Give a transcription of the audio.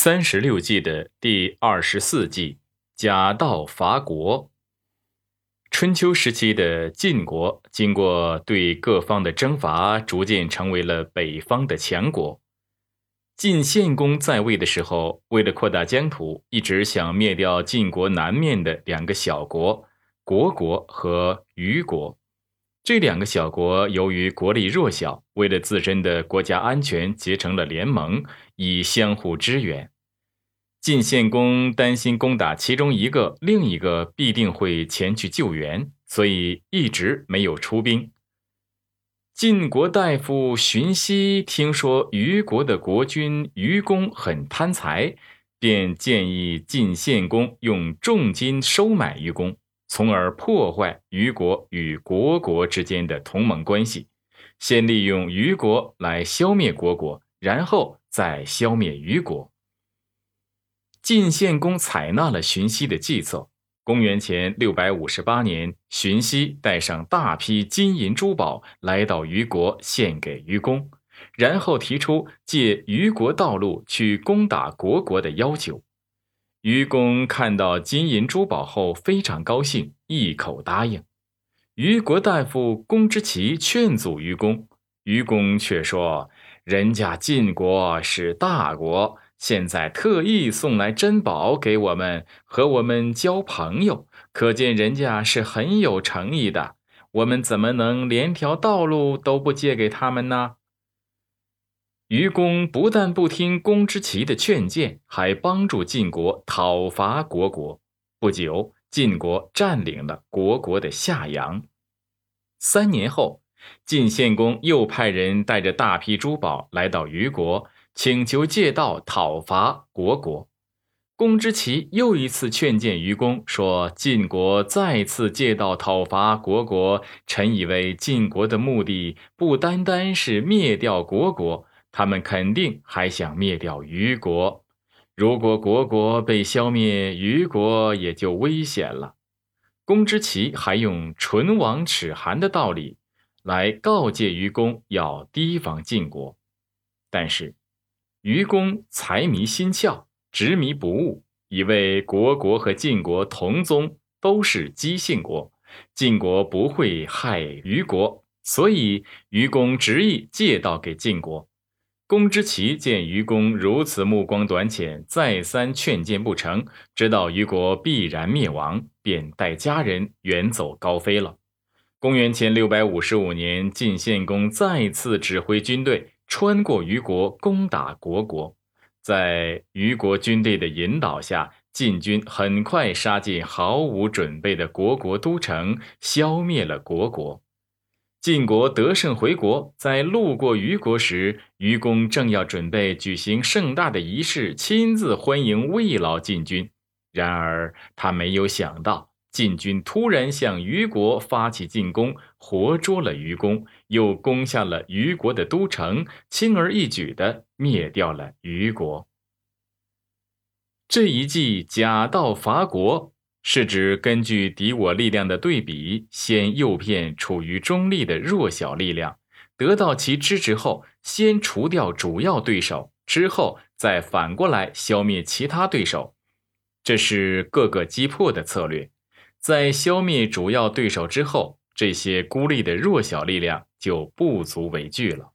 三十六计的第二十四计，假道伐国。春秋时期的晋国，经过对各方的征伐，逐渐成为了北方的强国。晋献公在位的时候，为了扩大疆土，一直想灭掉晋国南面的两个小国——虢国和虞国。这两个小国由于国力弱小，为了自身的国家安全，结成了联盟，以相互支援。晋献公担心攻打其中一个，另一个必定会前去救援，所以一直没有出兵。晋国大夫荀息听说虞国的国君虞公很贪财，便建议晋献公用重金收买虞公。从而破坏虞国与虢国之间的同盟关系，先利用虞国来消灭虢国，然后再消灭虞国。晋献公采纳了荀息的计策。公元前六百五十八年，荀息带上大批金银珠宝来到虞国，献给虞公，然后提出借虞国道路去攻打虢国的要求。愚公看到金银珠宝后非常高兴，一口答应。虞国大夫公之奇劝阻愚公，愚公却说：“人家晋国是大国，现在特意送来珍宝给我们，和我们交朋友，可见人家是很有诚意的。我们怎么能连条道路都不借给他们呢？”愚公不但不听公之奇的劝谏，还帮助晋国讨伐虢国。不久，晋国占领了虢国的夏阳。三年后，晋献公又派人带着大批珠宝来到虞国，请求借道讨伐虢国。公之奇又一次劝谏愚公说：“晋国再次借道讨伐虢国，臣以为晋国的目的不单单是灭掉虢国。”他们肯定还想灭掉虞国，如果虢国被消灭，虞国也就危险了。公之奇还用唇亡齿寒的道理来告诫愚公要提防晋国，但是愚公财迷心窍，执迷不悟，以为虢国和晋国同宗，都是姬姓国，晋国不会害虞国，所以愚公执意借道给晋国。公之奇见愚公如此目光短浅，再三劝谏不成，知道虞国必然灭亡，便带家人远走高飞了。公元前六百五十五年，晋献公再次指挥军队穿过虞国，攻打虢国。在虞国军队的引导下，晋军很快杀进毫无准备的虢国都城，消灭了虢国。晋国得胜回国，在路过虞国时，虞公正要准备举行盛大的仪式，亲自欢迎魏老晋军。然而，他没有想到，晋军突然向虞国发起进攻，活捉了虞公，又攻下了虞国的都城，轻而易举地灭掉了虞国。这一计假道伐国。是指根据敌我力量的对比，先诱骗处于中立的弱小力量，得到其支持后，先除掉主要对手，之后再反过来消灭其他对手。这是各个击破的策略。在消灭主要对手之后，这些孤立的弱小力量就不足为惧了。